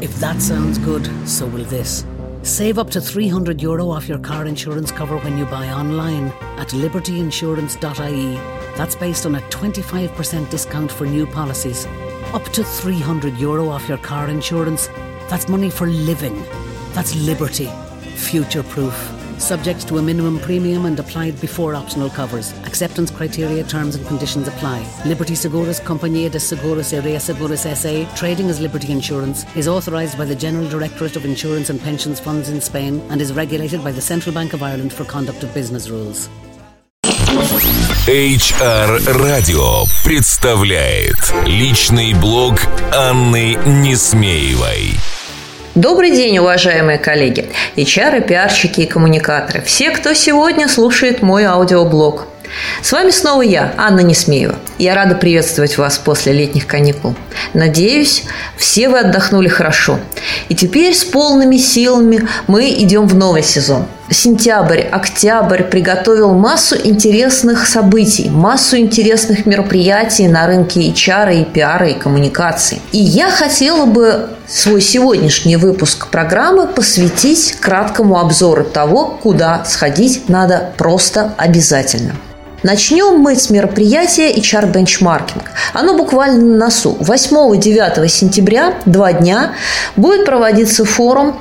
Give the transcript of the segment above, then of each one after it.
If that sounds good, so will this. Save up to 300 euro off your car insurance cover when you buy online at libertyinsurance.ie. That's based on a 25% discount for new policies. Up to 300 euro off your car insurance. That's money for living. That's liberty. Future proof Subject to a minimum premium and applied before optional covers. Acceptance criteria, terms and conditions apply. Liberty Seguros Compañía de Seguros y Reaseguros SA, trading as Liberty Insurance, is authorised by the General Directorate of Insurance and Pensions Funds in Spain and is regulated by the Central Bank of Ireland for conduct of business rules. HR Radio представляет личный блог Анны Несмеевой. Добрый день, уважаемые коллеги, HR, пиарщики и коммуникаторы, все, кто сегодня слушает мой аудиоблог. С вами снова я, Анна Несмеева. Я рада приветствовать вас после летних каникул. Надеюсь, все вы отдохнули хорошо. И теперь с полными силами мы идем в новый сезон. Сентябрь, октябрь приготовил массу интересных событий, массу интересных мероприятий на рынке HR и пиара и коммуникаций. И я хотела бы свой сегодняшний выпуск программы посвятить краткому обзору того, куда сходить надо просто обязательно. Начнем мы с мероприятия HR Benchmarking. Оно буквально на носу. 8-9 сентября, два дня, будет проводиться форум,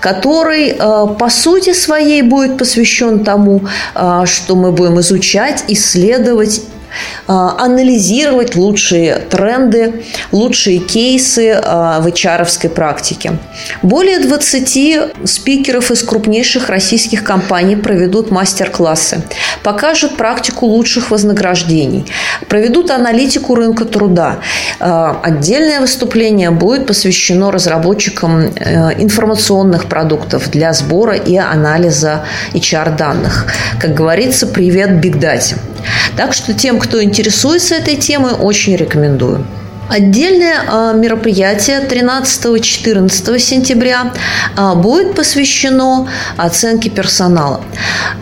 который э, по сути своей будет посвящен тому, э, что мы будем изучать, исследовать анализировать лучшие тренды, лучшие кейсы а, в hr практике. Более 20 спикеров из крупнейших российских компаний проведут мастер-классы, покажут практику лучших вознаграждений, проведут аналитику рынка труда. А, отдельное выступление будет посвящено разработчикам э, информационных продуктов для сбора и анализа HR-данных. Как говорится, привет Big Data. Так что тем, кто интересуется этой темой, очень рекомендую. Отдельное а, мероприятие 13-14 сентября а, будет посвящено оценке персонала.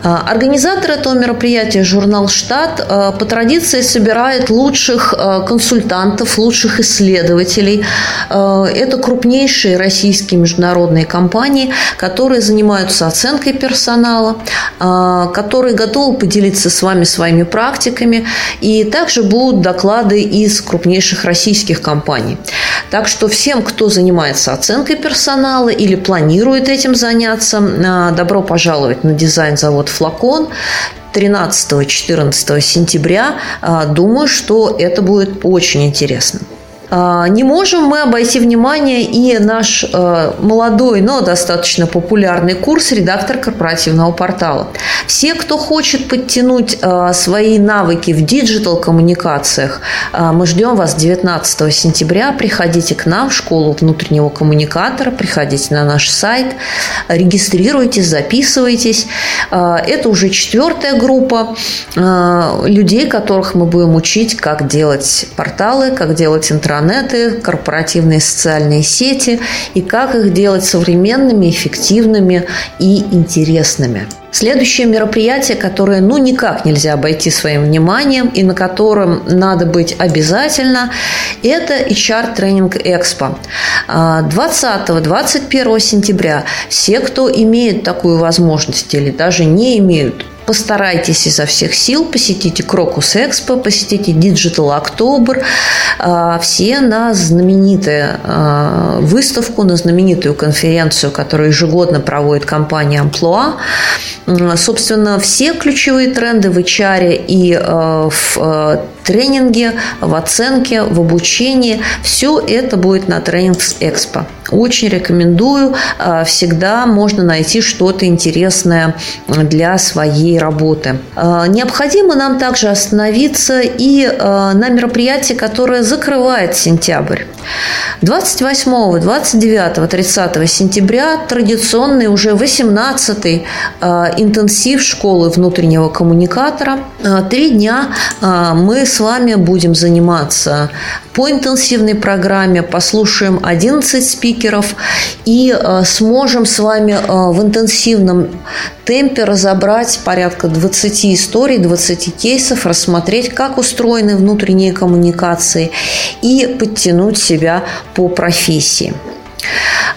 А, организатор этого мероприятия, журнал «Штат», по традиции собирает лучших консультантов, лучших исследователей. Это крупнейшие российские международные компании, которые занимаются оценкой персонала, которые готовы поделиться с вами своими практиками. И также будут доклады из крупнейших российских российских компаний. Так что всем, кто занимается оценкой персонала или планирует этим заняться, а, добро пожаловать на дизайн-завод «Флакон». 13-14 сентября. А, думаю, что это будет очень интересно. А, не можем мы обойти внимание и наш э, молодой, но достаточно популярный курс «Редактор корпоративного портала». Все, кто хочет подтянуть э, свои навыки в диджитал-коммуникациях, мы ждем вас 19 сентября. Приходите к нам в школу внутреннего коммуникатора, приходите на наш сайт, регистрируйтесь, записывайтесь. Это уже четвертая группа людей, которых мы будем учить, как делать порталы, как делать интернет интранеты, корпоративные социальные сети и как их делать современными, эффективными и интересными. Следующее мероприятие, которое ну никак нельзя обойти своим вниманием и на котором надо быть обязательно, это HR Training Expo. 20-21 сентября все, кто имеет такую возможность или даже не имеют Постарайтесь изо всех сил, посетите Крокус Экспо, посетите Digital October, а, все на знаменитую а, выставку, на знаменитую конференцию, которую ежегодно проводит компания Амплуа. Собственно, все ключевые тренды в HR и а, в тренинге, в оценке, в обучении. Все это будет на Trainings Экспо. Очень рекомендую. Всегда можно найти что-то интересное для своей работы. А, необходимо нам также остановиться и а, на мероприятии, которое закрывает сентябрь. 28, 29, 30 сентября традиционный уже 18-й а, интенсив школы внутреннего коммуникатора. Три дня мы вами будем заниматься по интенсивной программе, послушаем 11 спикеров и сможем с вами в интенсивном темпе разобрать порядка 20 историй, 20 кейсов, рассмотреть, как устроены внутренние коммуникации и подтянуть себя по профессии.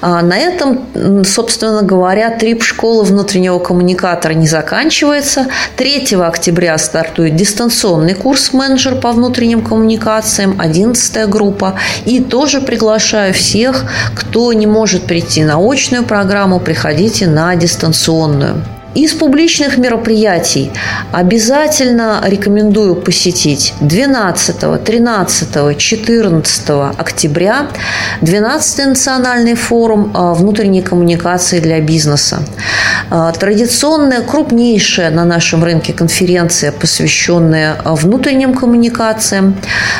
А, на этом, собственно говоря, трип школы внутреннего коммуникатора не заканчивается. 3 октября стартует дистанционный курс менеджер по внутренним коммуникациям, 11 группа. И тоже приглашаю всех, кто не может прийти на очную программу, приходите на дистанционную. Из публичных мероприятий обязательно рекомендую посетить 12, 13, 14 октября 12 национальный форум а, внутренней коммуникации для бизнеса. А, традиционная, крупнейшая на нашем рынке конференция, посвященная внутренним коммуникациям,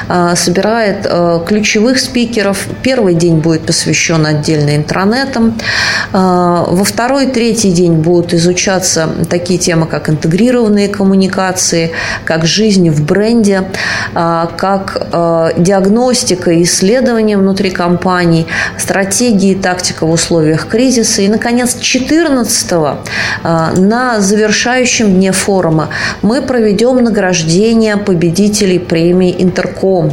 а, собирает ключевых спикеров. Первый день будет посвящен отдельно интернетам. Во второй третий день будут изучаться изучаться такие темы, как интегрированные коммуникации, как жизнь в бренде, а, как а, диагностика и исследования внутри компаний, стратегии и тактика в условиях кризиса. И, наконец, 14 а, на завершающем дне форума мы проведем награждение победителей премии «Интерком»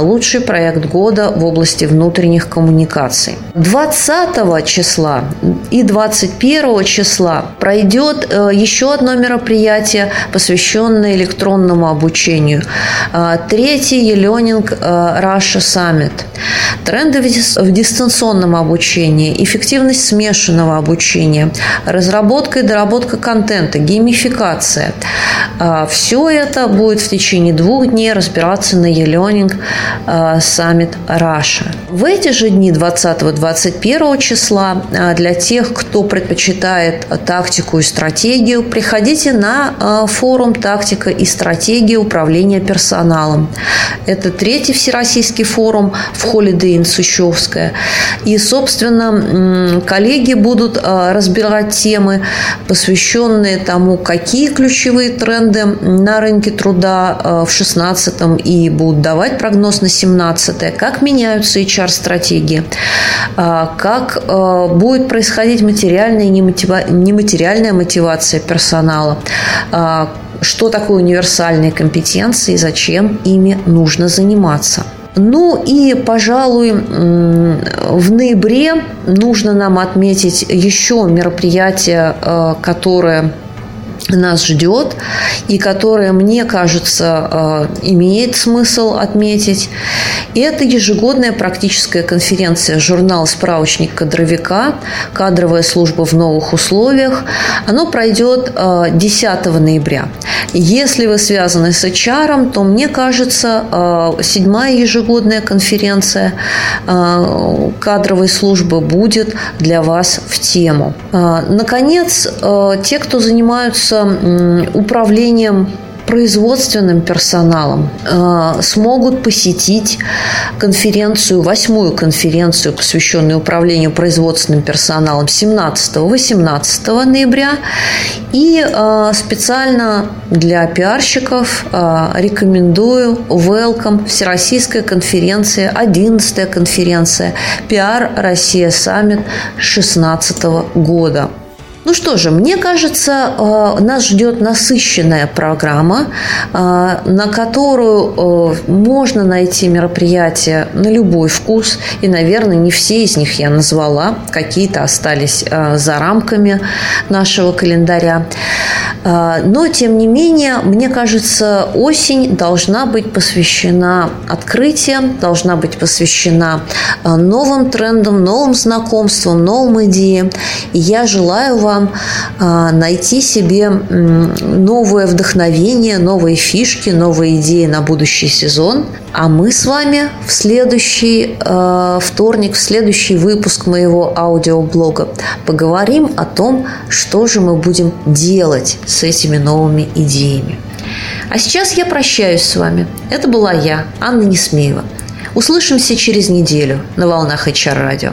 лучший проект года в области внутренних коммуникаций. 20 числа и 21 числа пройдет пройдет э, еще одно мероприятие, посвященное электронному обучению. Э, третий eLearning Russia Summit. Тренды в дистанционном обучении, эффективность смешанного обучения, разработка и доработка контента, геймификация. Э, Все это будет в течение двух дней разбираться на eLearning Summit Russia. В эти же дни 20-21 числа для тех, кто предпочитает тактику тактику и стратегию, приходите на а, форум «Тактика и стратегия управления персоналом». Это третий всероссийский форум в Holiday Inn Сущевская. И, собственно, коллеги будут а, разбирать темы, посвященные тому, какие ключевые тренды на рынке труда а, в 16 и будут давать прогноз на 17 как меняются HR-стратегии, как будет происходить материальная и нематериальная универсальная мотивация персонала, а, что такое универсальные компетенции зачем ими нужно заниматься. Ну и, пожалуй, в ноябре нужно нам отметить еще мероприятие, а, которое нас ждет и которое, мне кажется, э, имеет смысл отметить. Это ежегодная практическая конференция журнал «Справочник кадровика. Кадровая служба в новых условиях». Оно пройдет 10 э, ноября. Если вы связаны с HR, то, мне кажется, э, седьмая ежегодная конференция кадровой службы будет для вас в тему. Наконец, те, кто занимаются управлением производственным персоналом э, смогут посетить конференцию, восьмую конференцию, посвященную управлению производственным персоналом 17-18 ноября. И э, специально для пиарщиков э, рекомендую Welcome Всероссийская конференция, 11 конференция Пиар Россия Саммит 2016 года. Ну что же, мне кажется, э, нас ждет насыщенная программа, э, на которую э, можно найти мероприятия на любой вкус. И, наверное, не все из них я назвала. Какие-то остались за рамками нашего календаря. Но, тем не менее, мне кажется, осень должна быть посвящена открытиям, должна быть посвящена новым трендам, новым знакомствам, новым идеям. И я желаю вам вам а, найти себе новое вдохновение, новые фишки, новые идеи на будущий сезон. А мы с вами в следующий а, вторник, в следующий выпуск моего аудиоблога поговорим о том, что же мы будем делать с этими новыми идеями. А сейчас я прощаюсь с вами. Это была я, Анна Несмеева. Услышимся через неделю на волнах HR радио.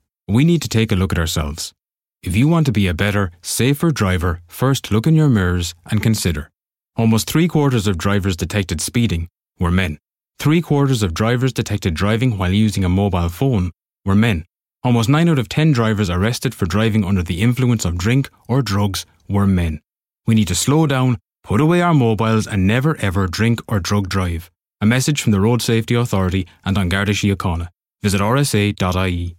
We need to take a look at ourselves. If you want to be a better, safer driver, first look in your mirrors and consider. Almost three quarters of drivers detected speeding were men. Three quarters of drivers detected driving while using a mobile phone were men. Almost 9 out of 10 drivers arrested for driving under the influence of drink or drugs were men. We need to slow down, put away our mobiles, and never ever drink or drug drive. A message from the Road Safety Authority and An Garda Síochána. Visit rsa.ie.